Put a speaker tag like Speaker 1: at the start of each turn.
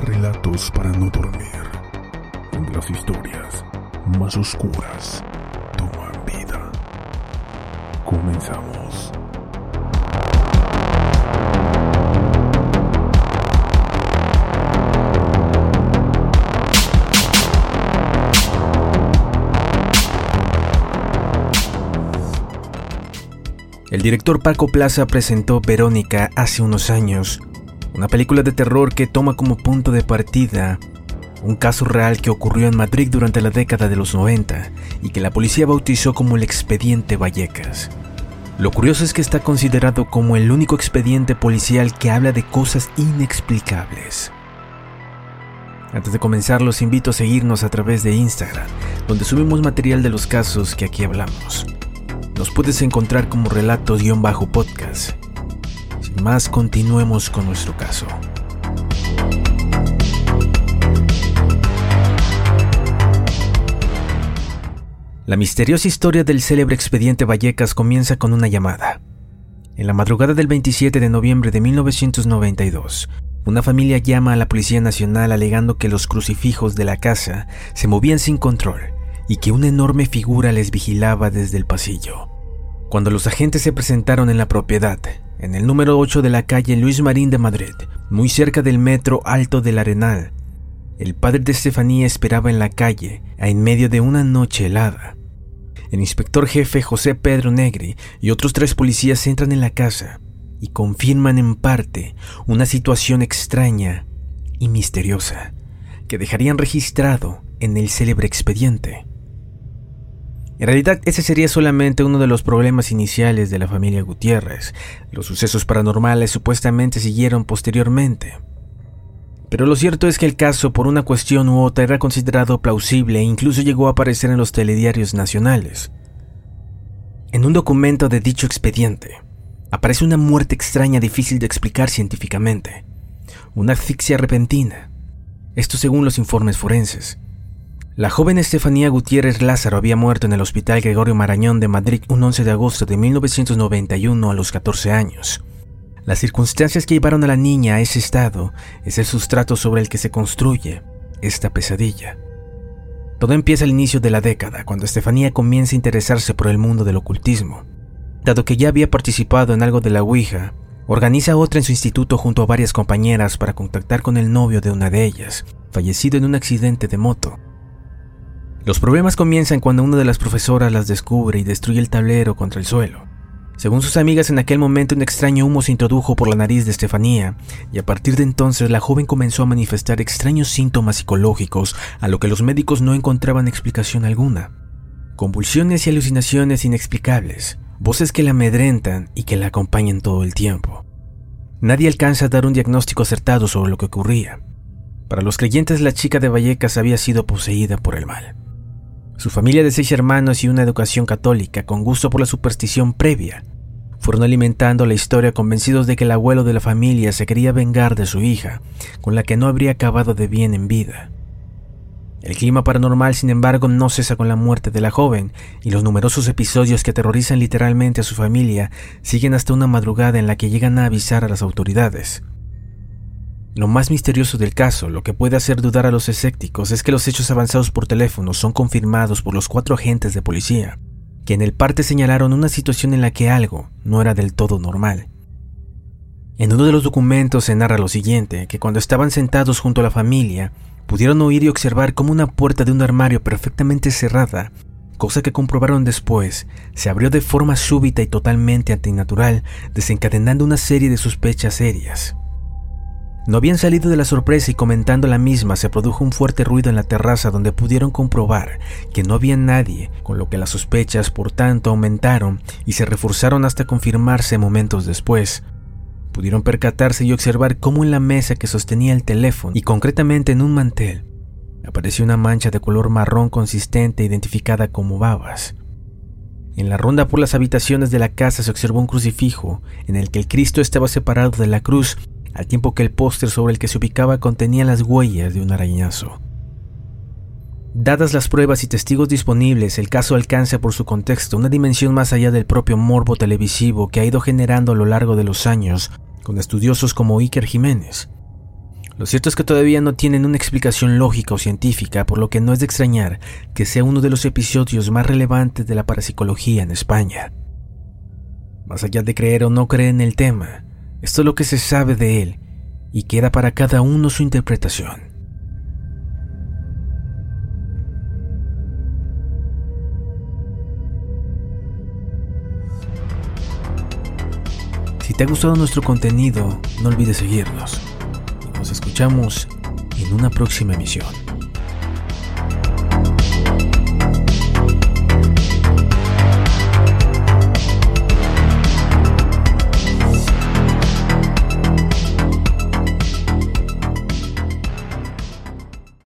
Speaker 1: Relatos para no dormir, las historias más oscuras toman vida. Comenzamos.
Speaker 2: El director Paco Plaza presentó Verónica hace unos años, una película de terror que toma como punto de partida un caso real que ocurrió en Madrid durante la década de los 90 y que la policía bautizó como el expediente Vallecas. Lo curioso es que está considerado como el único expediente policial que habla de cosas inexplicables. Antes de comenzar, los invito a seguirnos a través de Instagram, donde subimos material de los casos que aquí hablamos. Nos puedes encontrar como relatos-podcast. Más, continuemos con nuestro caso. La misteriosa historia del célebre expediente Vallecas comienza con una llamada. En la madrugada del 27 de noviembre de 1992, una familia llama a la Policía Nacional alegando que los crucifijos de la casa se movían sin control y que una enorme figura les vigilaba desde el pasillo. Cuando los agentes se presentaron en la propiedad, en el número 8 de la calle Luis Marín de Madrid, muy cerca del metro Alto del Arenal, el padre de Estefanía esperaba en la calle, en medio de una noche helada. El inspector jefe José Pedro Negri y otros tres policías entran en la casa y confirman en parte una situación extraña y misteriosa que dejarían registrado en el célebre expediente. En realidad, ese sería solamente uno de los problemas iniciales de la familia Gutiérrez. Los sucesos paranormales supuestamente siguieron posteriormente. Pero lo cierto es que el caso, por una cuestión u otra, era considerado plausible e incluso llegó a aparecer en los telediarios nacionales. En un documento de dicho expediente, aparece una muerte extraña difícil de explicar científicamente. Una asfixia repentina. Esto según los informes forenses. La joven Estefanía Gutiérrez Lázaro había muerto en el Hospital Gregorio Marañón de Madrid un 11 de agosto de 1991 a los 14 años. Las circunstancias que llevaron a la niña a ese estado es el sustrato sobre el que se construye esta pesadilla. Todo empieza al inicio de la década, cuando Estefanía comienza a interesarse por el mundo del ocultismo. Dado que ya había participado en algo de la Ouija, organiza otra en su instituto junto a varias compañeras para contactar con el novio de una de ellas, fallecido en un accidente de moto. Los problemas comienzan cuando una de las profesoras las descubre y destruye el tablero contra el suelo. Según sus amigas, en aquel momento un extraño humo se introdujo por la nariz de Estefanía, y a partir de entonces la joven comenzó a manifestar extraños síntomas psicológicos, a lo que los médicos no encontraban explicación alguna. Convulsiones y alucinaciones inexplicables, voces que la amedrentan y que la acompañan todo el tiempo. Nadie alcanza a dar un diagnóstico acertado sobre lo que ocurría. Para los creyentes, la chica de Vallecas había sido poseída por el mal. Su familia de seis hermanos y una educación católica con gusto por la superstición previa fueron alimentando la historia convencidos de que el abuelo de la familia se quería vengar de su hija, con la que no habría acabado de bien en vida. El clima paranormal, sin embargo, no cesa con la muerte de la joven, y los numerosos episodios que aterrorizan literalmente a su familia siguen hasta una madrugada en la que llegan a avisar a las autoridades. Lo más misterioso del caso, lo que puede hacer dudar a los escépticos, es que los hechos avanzados por teléfono son confirmados por los cuatro agentes de policía, que en el parte señalaron una situación en la que algo no era del todo normal. En uno de los documentos se narra lo siguiente, que cuando estaban sentados junto a la familia, pudieron oír y observar cómo una puerta de un armario perfectamente cerrada, cosa que comprobaron después, se abrió de forma súbita y totalmente antinatural, desencadenando una serie de sospechas serias. No habían salido de la sorpresa y comentando la misma se produjo un fuerte ruido en la terraza donde pudieron comprobar que no había nadie, con lo que las sospechas por tanto aumentaron y se reforzaron hasta confirmarse momentos después. Pudieron percatarse y observar cómo en la mesa que sostenía el teléfono y concretamente en un mantel apareció una mancha de color marrón consistente identificada como babas. En la ronda por las habitaciones de la casa se observó un crucifijo en el que el Cristo estaba separado de la cruz al tiempo que el póster sobre el que se ubicaba contenía las huellas de un arañazo. Dadas las pruebas y testigos disponibles, el caso alcanza por su contexto una dimensión más allá del propio morbo televisivo que ha ido generando a lo largo de los años con estudiosos como Iker Jiménez. Lo cierto es que todavía no tienen una explicación lógica o científica, por lo que no es de extrañar que sea uno de los episodios más relevantes de la parapsicología en España. Más allá de creer o no creer en el tema, esto es lo que se sabe de él y queda para cada uno su interpretación. Si te ha gustado nuestro contenido, no olvides seguirnos. Nos escuchamos en una próxima emisión.